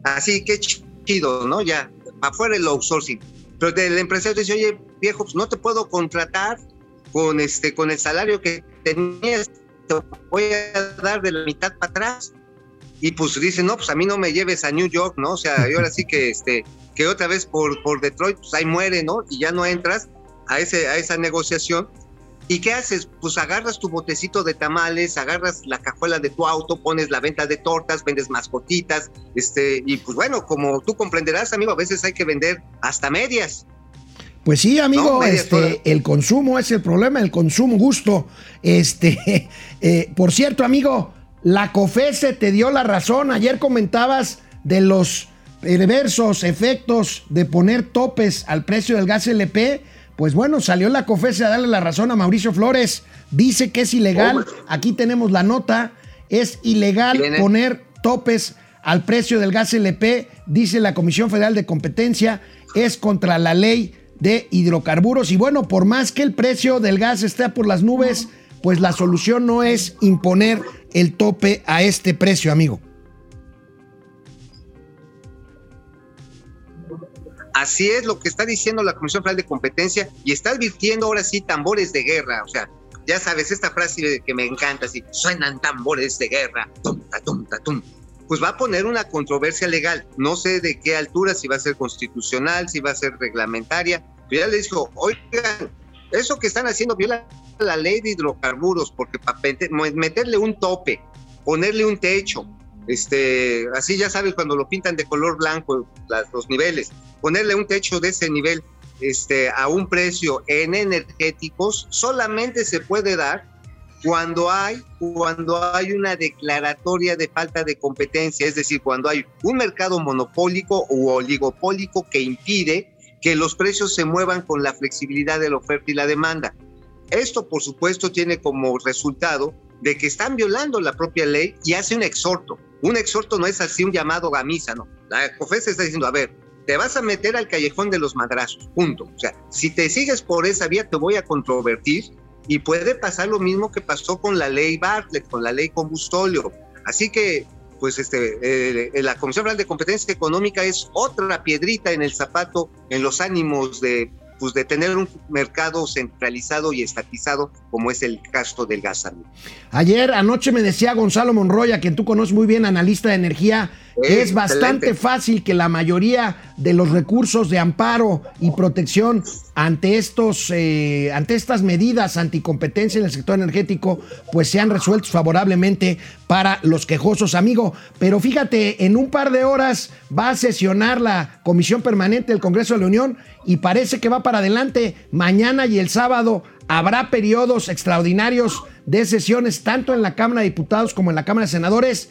Así que chido, ¿no? Ya, afuera el outsourcing. Pero el empresario dice, oye, viejo, pues no te puedo contratar con, este, con el salario que tenías, te voy a dar de la mitad para atrás. Y pues dice, no, pues a mí no me lleves a New York, ¿no? O sea, y ahora sí que, este, que otra vez por, por Detroit, pues ahí muere, ¿no? Y ya no entras a, ese, a esa negociación ¿Y qué haces? Pues agarras tu botecito de tamales, agarras la cajuela de tu auto, pones la venta de tortas, vendes mascotitas, este, y pues bueno, como tú comprenderás, amigo, a veces hay que vender hasta medias. Pues sí, amigo, este, el consumo es el problema, el consumo gusto. Este, <laughs> eh, por cierto, amigo, la COFESE te dio la razón. Ayer comentabas de los perversos efectos de poner topes al precio del gas LP pues bueno, salió la COFESE a darle la razón a Mauricio Flores. Dice que es ilegal. Aquí tenemos la nota. Es ilegal poner topes al precio del gas LP, dice la Comisión Federal de Competencia. Es contra la ley de hidrocarburos. Y bueno, por más que el precio del gas esté por las nubes, pues la solución no es imponer el tope a este precio, amigo. Así es lo que está diciendo la Comisión Federal de Competencia y está advirtiendo ahora sí tambores de guerra. O sea, ya sabes, esta frase que me encanta, así, suenan tambores de guerra, tum, tum, tum. Pues va a poner una controversia legal. No sé de qué altura, si va a ser constitucional, si va a ser reglamentaria. Pero ya le dijo, oigan, eso que están haciendo viola la ley de hidrocarburos, porque para meterle un tope, ponerle un techo, este, así ya sabes cuando lo pintan de color blanco los niveles, ponerle un techo de ese nivel este, a un precio en energéticos solamente se puede dar cuando hay, cuando hay una declaratoria de falta de competencia, es decir, cuando hay un mercado monopólico u oligopólico que impide que los precios se muevan con la flexibilidad de la oferta y la demanda. Esto, por supuesto, tiene como resultado de que están violando la propia ley y hace un exhorto. Un exhorto no es así un llamado a misa, ¿no? La COFES está diciendo, a ver, te vas a meter al callejón de los madrazos, punto. O sea, si te sigues por esa vía, te voy a controvertir y puede pasar lo mismo que pasó con la ley Bartlett, con la ley Combustolio. Así que, pues, este, eh, la Comisión Federal de Competencia Económica es otra piedrita en el zapato en los ánimos de pues de tener un mercado centralizado y estatizado como es el caso del gas. Ayer, anoche me decía Gonzalo Monroy, a quien tú conoces muy bien, analista de energía, que es bastante fácil que la mayoría de los recursos de amparo y protección ante estos, eh, ante estas medidas anticompetencia en el sector energético, pues sean resueltos favorablemente para los quejosos, amigo. Pero fíjate, en un par de horas va a sesionar la Comisión Permanente del Congreso de la Unión y parece que va para adelante. Mañana y el sábado habrá periodos extraordinarios de sesiones tanto en la Cámara de Diputados como en la Cámara de Senadores.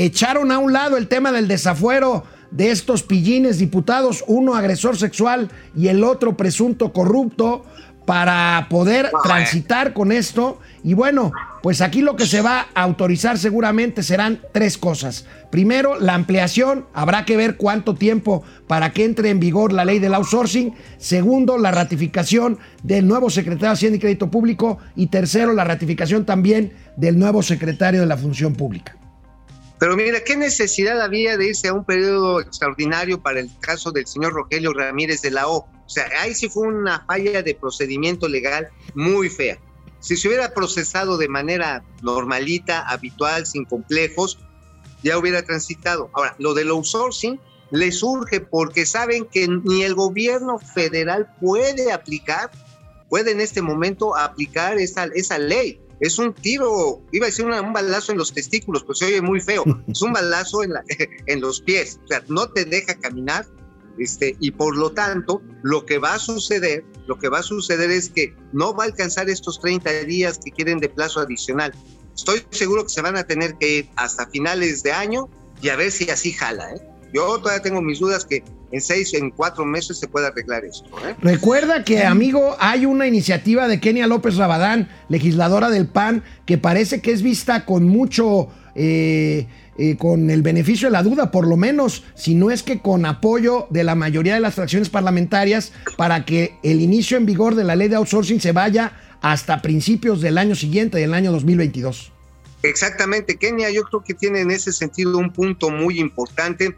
Echaron a un lado el tema del desafuero de estos pillines diputados, uno agresor sexual y el otro presunto corrupto, para poder transitar con esto. Y bueno, pues aquí lo que se va a autorizar seguramente serán tres cosas. Primero, la ampliación, habrá que ver cuánto tiempo para que entre en vigor la ley del outsourcing. Segundo, la ratificación del nuevo secretario de Hacienda y Crédito Público. Y tercero, la ratificación también del nuevo secretario de la Función Pública. Pero mira, ¿qué necesidad había de irse a un periodo extraordinario para el caso del señor Rogelio Ramírez de la O? O sea, ahí sí fue una falla de procedimiento legal muy fea. Si se hubiera procesado de manera normalita, habitual, sin complejos, ya hubiera transitado. Ahora, lo del outsourcing le surge porque saben que ni el gobierno federal puede aplicar, puede en este momento aplicar esa, esa ley es un tiro, iba a decir un balazo en los testículos, pues se oye muy feo, <laughs> es un balazo en, la, <laughs> en los pies, o sea, no te deja caminar, este, y por lo tanto, lo que va a suceder, lo que va a suceder es que no va a alcanzar estos 30 días que quieren de plazo adicional. Estoy seguro que se van a tener que ir hasta finales de año y a ver si así jala, ¿eh? Yo todavía tengo mis dudas que en seis, en cuatro meses se puede arreglar esto. ¿eh? Recuerda que, amigo, hay una iniciativa de Kenia López Rabadán, legisladora del PAN, que parece que es vista con mucho, eh, eh, con el beneficio de la duda, por lo menos, si no es que con apoyo de la mayoría de las fracciones parlamentarias, para que el inicio en vigor de la ley de outsourcing se vaya hasta principios del año siguiente, del año 2022. Exactamente, Kenia, yo creo que tiene en ese sentido un punto muy importante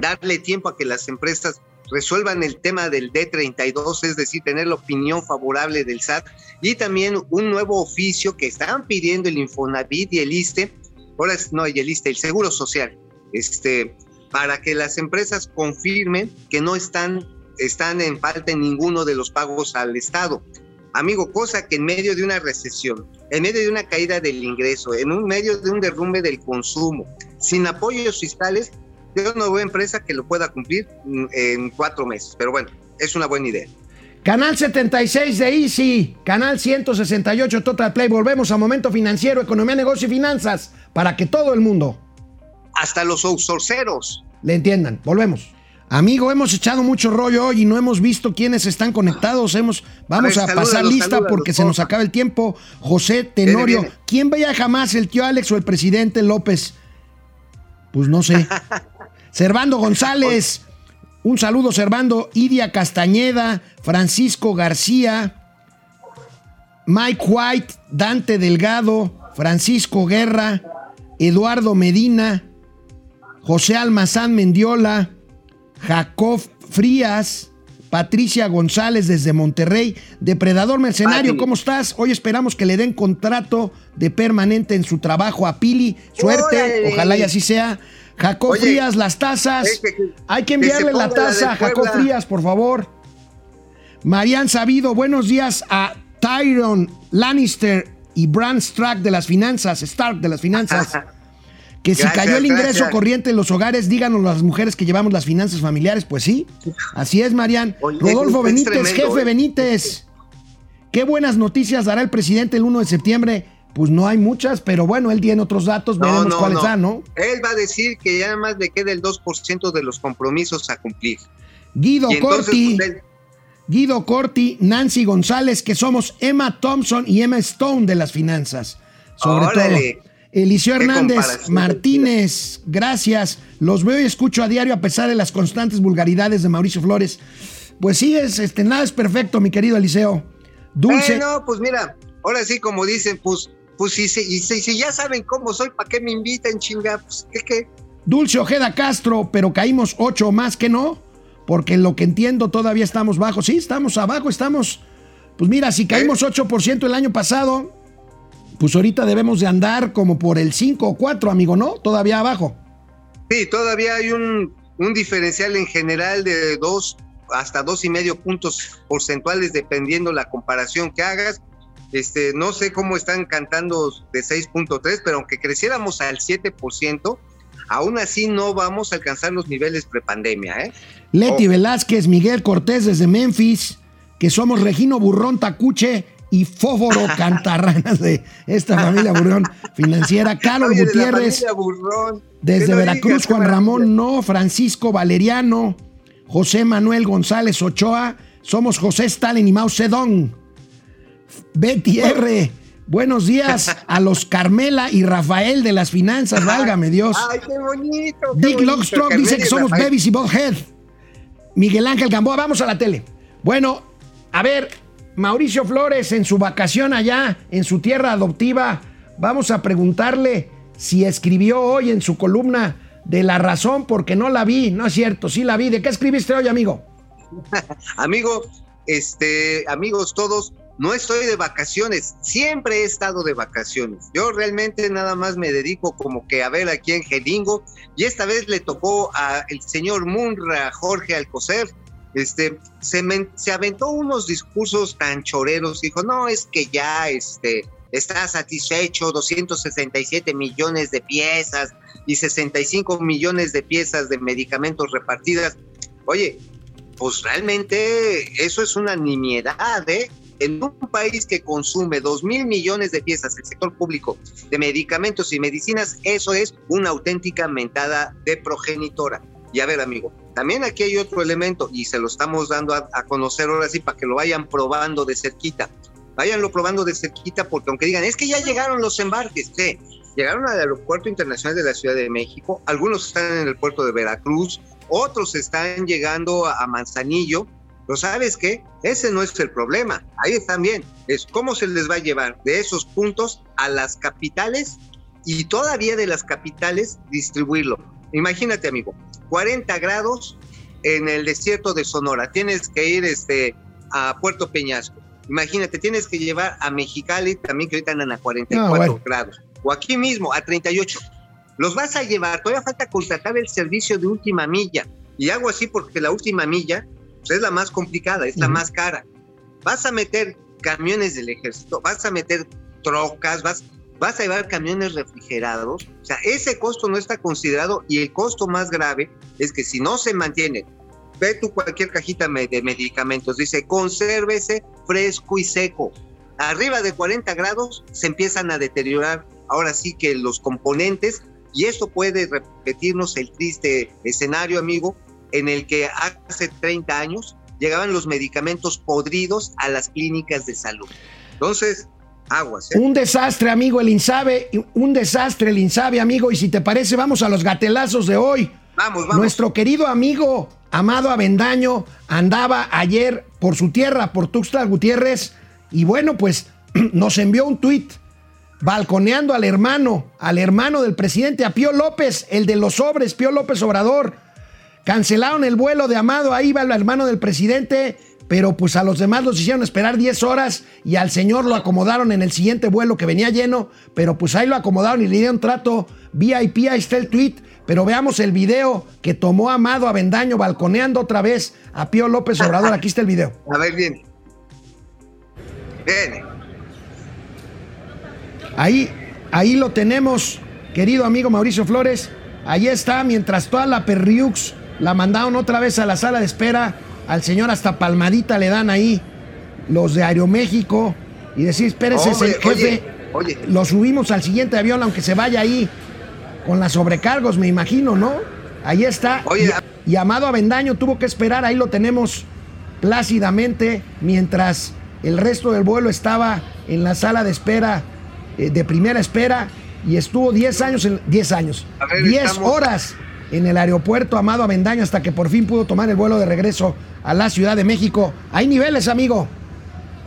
darle tiempo a que las empresas resuelvan el tema del D32, es decir, tener la opinión favorable del SAT y también un nuevo oficio que estaban pidiendo el Infonavit y el ISTE, ahora no, y el ISTE, el Seguro Social, este, para que las empresas confirmen que no están, están en falta en ninguno de los pagos al Estado. Amigo, cosa que en medio de una recesión, en medio de una caída del ingreso, en un medio de un derrumbe del consumo, sin apoyos fiscales, de una nueva empresa que lo pueda cumplir en cuatro meses. Pero bueno, es una buena idea. Canal 76 de Easy, canal 168 Total Play. Volvemos a Momento Financiero, Economía, Negocio y Finanzas para que todo el mundo, hasta los outsourceros, le entiendan. Volvemos. Amigo, hemos echado mucho rollo hoy y no hemos visto quiénes están conectados. Hemos, vamos a, pasar lista porque se nos acaba el tiempo. José Tenorio, ¿quién veía jamás el tío Alex o el presidente López? Pues no sé. <laughs> Servando González. Un saludo, Servando. Iria Castañeda, Francisco García, Mike White, Dante Delgado, Francisco Guerra, Eduardo Medina, José Almazán Mendiola, Jacob Frías, Patricia González desde Monterrey, Depredador Mercenario, ¿cómo estás? Hoy esperamos que le den contrato de permanente en su trabajo a Pili. Suerte, ojalá y así sea. Jacob Frías, las tazas. Hay que enviarle la taza a Jacob Frías, por favor. Marian Sabido, buenos días a Tyron Lannister y Bran Stark de las finanzas, Stark de las finanzas. <laughs> Que si cayó el ingreso corriente en los hogares, díganos las mujeres que llevamos las finanzas familiares. Pues sí, así es, Marian. Rodolfo Benítez, jefe ¿eh? Benítez. Qué buenas noticias dará el presidente el 1 de septiembre pues no hay muchas, pero bueno, él tiene otros datos, veremos cuáles dan, ¿no? Él va a decir que ya nada más le queda el 2% de los compromisos a cumplir. Guido Corti, pues, Guido Corti, Nancy González, que somos Emma Thompson y Emma Stone de las finanzas. Sobre todo. Eliseo Hernández. Martínez, gracias. Los veo y escucho a diario a pesar de las constantes vulgaridades de Mauricio Flores. Pues sí, es, este, nada es perfecto, mi querido Eliseo. Dulce. Eh, no, pues mira, ahora sí, como dicen, pues, pues si, si, si, ya saben cómo soy, ¿para qué me invitan, chinga? Pues, ¿qué, qué? Dulce Ojeda Castro, pero caímos ocho más que no, porque lo que entiendo todavía estamos bajo. Sí, estamos abajo, estamos. Pues mira, si caímos 8% el año pasado, pues ahorita debemos de andar como por el 5 o 4, amigo, ¿no? Todavía abajo. Sí, todavía hay un, un diferencial en general de dos hasta dos y medio puntos porcentuales dependiendo la comparación que hagas. Este, no sé cómo están cantando de 6.3, pero aunque creciéramos al 7%, aún así no vamos a alcanzar los niveles prepandemia, ¿eh? Leti Oh. Velázquez, Miguel Cortés desde Memphis, que somos Regino Burrón Tacuche y Fóforo <laughs> Cantarranas de esta familia Burrón financiera. Carlos Oye, Gutiérrez. Burrón. Desde Veracruz, digas, Juan Ramón No, Francisco Valeriano, José Manuel González Ochoa, somos José Stalin y Mao Zedong. Betty R. Buenos días a los <laughs> Carmela y Rafael de las finanzas, válgame Dios. Ay, qué bonito. qué Dick Carmela dice que somos Rafael. babies y Bothead. Miguel Ángel Gamboa, vamos a la tele. Bueno, a ver, Mauricio Flores en su vacación allá, en su tierra adoptiva, vamos a preguntarle si escribió hoy en su columna de la razón porque no la vi, no es cierto, sí la vi. ¿De qué escribiste hoy, amigo? <laughs> Amigo, este, amigos todos, no estoy de vacaciones, siempre he estado de vacaciones. Yo realmente nada más me dedico como que a ver aquí en Gelingo y esta vez le tocó a el señor Munra Jorge Alcocer. Este, se, men- se aventó unos discursos tan choreros, dijo, no, es que ya, este, está satisfecho, 267 millones de piezas y 65 millones de piezas de medicamentos repartidas. Oye, pues realmente eso es una nimiedad, ¿eh? En un país que consume 2 mil millones de piezas, el sector público, de medicamentos y medicinas, eso es una auténtica mentada de progenitora. Y a ver, amigo, también aquí hay otro elemento y se lo estamos dando a, conocer ahora sí para que lo vayan probando de cerquita. Váyanlo probando de cerquita porque aunque digan, es que ya llegaron los embarques, sí, llegaron al Aeropuerto Internacional de la Ciudad de México, algunos están en el puerto de Veracruz, otros están llegando a Manzanillo, pero ¿sabes qué? Ese no es el problema, ahí están bien, es cómo se les va a llevar de esos puntos a las capitales y todavía de las capitales distribuirlo. Imagínate, amigo, 40 grados en el desierto de Sonora, tienes que ir este, a Puerto Peñasco. Imagínate, tienes que llevar a Mexicali también que ahorita andan a 44 Ah, bueno. grados. O aquí mismo, a 38. Los vas a llevar, todavía falta contratar el servicio de última milla. Y hago así porque la última milla pues, es la más complicada, es la más cara. Vas a meter camiones del ejército, vas a meter trocas, vas, vas a llevar camiones refrigerados. O sea, ese costo no está considerado y el costo más grave es que si no se mantiene, ve tú cualquier cajita de medicamentos, dice consérvese fresco y seco. Arriba de 40 grados se empiezan a deteriorar ahora sí que los componentes y esto puede repetirnos el triste escenario, amigo, en el que hace 30 años llegaban los medicamentos podridos a las clínicas de salud. Entonces, aguas. ¿eh? Un desastre, amigo, el Insabe. Un desastre, el Insabe, amigo. Y si te parece, vamos a los gatelazos de hoy. Vamos, vamos. Nuestro querido amigo Amado Avendaño andaba ayer por su tierra, por Tuxtla Gutiérrez, y bueno, pues <clears throat> nos envió un tuit balconeando al hermano, al hermano del presidente, a Pío López, el de los sobres, Pío López Obrador. Cancelaron el vuelo de Amado, ahí va el hermano del presidente, pero pues a los demás los hicieron esperar 10 horas y al señor lo acomodaron en el siguiente vuelo que venía lleno, pero pues ahí lo acomodaron y le dieron trato VIP, ahí está el tweet, pero veamos el video que tomó Amado Avendaño balconeando otra vez a Pío López Obrador, aquí está el video. A ver, bien. Bien. Ahí, ahí lo tenemos, querido amigo Mauricio Flores. Ahí está, mientras toda la Perriux la mandaron otra vez a la sala de espera. Al señor hasta palmadita le dan ahí los de Aeroméxico. Y decir, espérese, Hombre, se- jefe. oye, oye. Lo subimos al siguiente avión, aunque se vaya ahí con las sobrecargos, me imagino, ¿no? Ahí está. Oye, y, y Amado Avendaño tuvo que esperar, ahí lo tenemos plácidamente, mientras el resto del vuelo estaba en la sala de espera, eh, de primera espera. y estuvo 10 años, en, 10 años, A ver, 10 estamos- horas en el aeropuerto Amado Avendaño hasta que por fin pudo tomar el vuelo de regreso a la Ciudad de México. Hay niveles, amigo.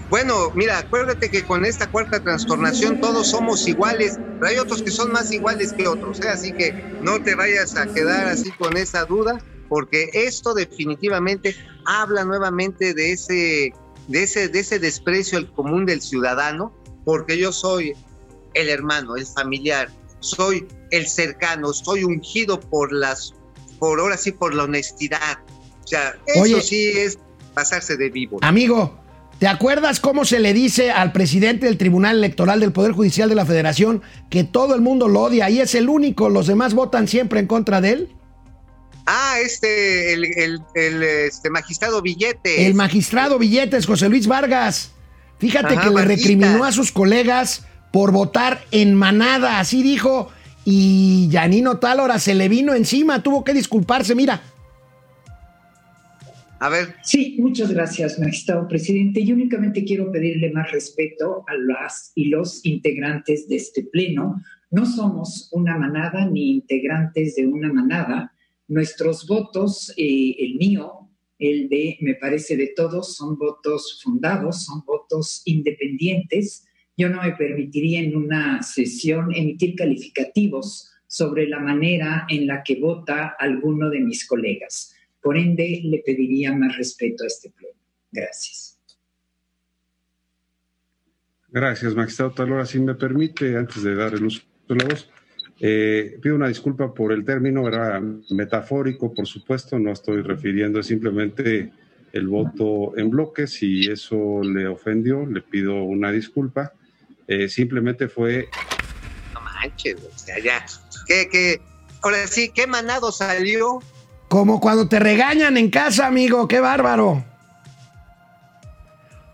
Bueno, mira, acuérdate que con esta cuarta trastornación todos somos iguales, pero hay otros que son más iguales que otros, ¿eh? así que no te vayas a quedar así con esa duda, porque esto definitivamente habla nuevamente de ese, de ese, de ese desprecio al común del ciudadano, porque yo soy el hermano, el familiar, soy el cercano, soy ungido por las, por ahora sí, por la honestidad. O sea, eso Oye. sí es pasarse de vivo. Amigo, ¿te acuerdas cómo se le dice al presidente del Tribunal Electoral del Poder Judicial de la Federación que todo el mundo lo odia y es el único, los demás votan siempre en contra de él? Ah, este, el, el, el, este, magistrado Billete. El magistrado Billetes, José Luis Vargas. Fíjate Ajá, que le recriminó a sus colegas por votar en manada, así dijo. Y Yanino Tálora se le vino encima, tuvo que disculparse, mira. A ver, Sí, muchas gracias, magistrado presidente. Yo únicamente quiero pedirle más respeto a las y los integrantes de este pleno. No somos una manada ni integrantes de una manada. Nuestros votos, eh, el mío, el de, me parece, de todos, son votos fundados, son votos independientes. Yo no me permitiría en una sesión emitir calificativos sobre la manera en la que vota alguno de mis colegas. Por ende, le pediría más respeto a este pleno. Gracias. Gracias, magistrado Talora. Si me permite, antes de dar el uso de la voz, eh, pido una disculpa por el término, era metafórico, por supuesto, no estoy refiriendo simplemente el voto en bloque. Si eso le ofendió, le pido una disculpa. Eh, simplemente fue no manches, o sea, ya. ¿Qué, qué? Ahora sí, ¿qué manado salió? Como cuando te regañan en casa, amigo, qué bárbaro.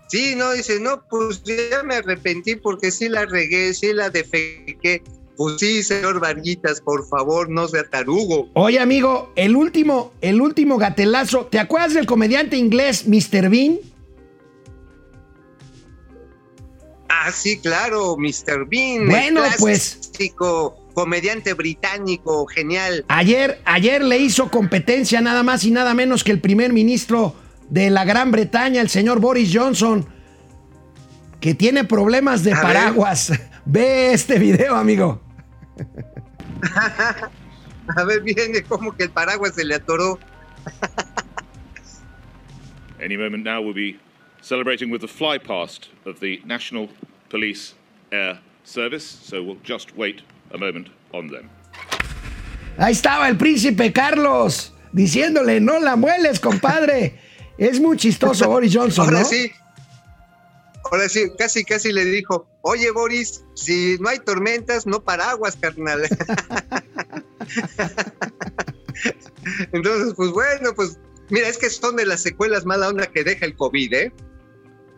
Sí, no, dice, no, pues ya me arrepentí porque sí la regué, sí la defequé. Pues sí, señor Varguitas, por favor, no sea tarugo. Oye, amigo, el último, el último gatelazo, ¿te acuerdas del comediante inglés Mr. Bean? Ah, sí, claro, Mr. Bean. Bueno, el pues. comediante británico, genial. Ayer, ayer le hizo competencia nada más y nada menos que el primer ministro de la Gran Bretaña, el señor Boris Johnson, que tiene problemas de A ver. paraguas. Ve este video, amigo. <laughs> A ver, viene como que el paraguas se le atoró. Any moment now, we'll be celebrating with the fly past of the National Police Air Service, so we'll just wait a moment on them. Ahí estaba el príncipe Carlos diciéndole, no la mueles, compadre. <laughs> Es muy chistoso Boris Johnson, Ahora ¿no? sí. Ahora sí, casi, casi le dijo, oye Boris, si no hay tormentas, no paraguas, carnal. <laughs> Entonces, pues bueno, pues mira, es que son de las secuelas mala onda que deja el COVID, ¿eh?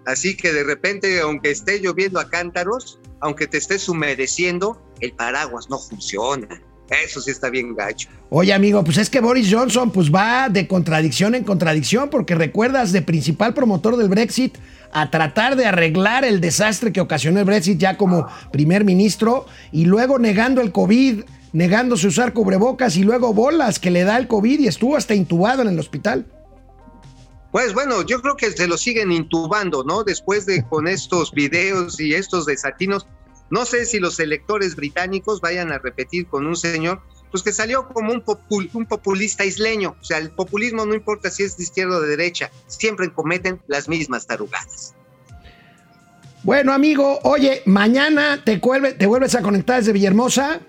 Así que de repente, aunque esté lloviendo a cántaros, aunque te estés humedeciendo, el paraguas no funciona. Eso sí está bien gacho. Oye, amigo, pues es que Boris Johnson pues va de contradicción en contradicción, porque recuerdas de principal promotor del Brexit a tratar de arreglar el desastre que ocasionó el Brexit ya como primer ministro y luego negando el COVID, negándose usar cubrebocas y luego bolas que le da el COVID y estuvo hasta intubado en el hospital. Pues bueno, yo creo que se lo siguen intubando, ¿no? Después de con <laughs> estos videos y estos desatinos, no sé si los electores británicos vayan a repetir con un señor, pues que salió como un, popul- un populista isleño. O sea, el populismo no importa si es de izquierda o de derecha, siempre cometen las mismas tarugadas. Bueno, amigo, oye, mañana te, vuelve- te vuelves a conectar desde Villahermosa.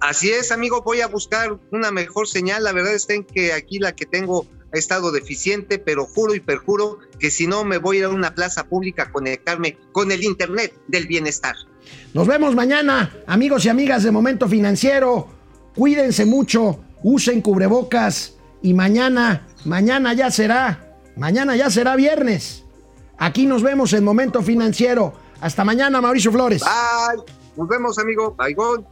Así es, amigo, voy a buscar una mejor señal. La verdad es que aquí la que tengo ha estado deficiente, pero juro y perjuro que si no me voy a ir a una plaza pública a conectarme con el Internet del bienestar. Nos vemos mañana, amigos y amigas de Momento Financiero. Cuídense mucho, usen cubrebocas y mañana, mañana ya será, mañana ya será viernes. Aquí nos vemos en Momento Financiero. Hasta mañana, Mauricio Flores. Bye. Nos vemos, amigo. Bye, gone.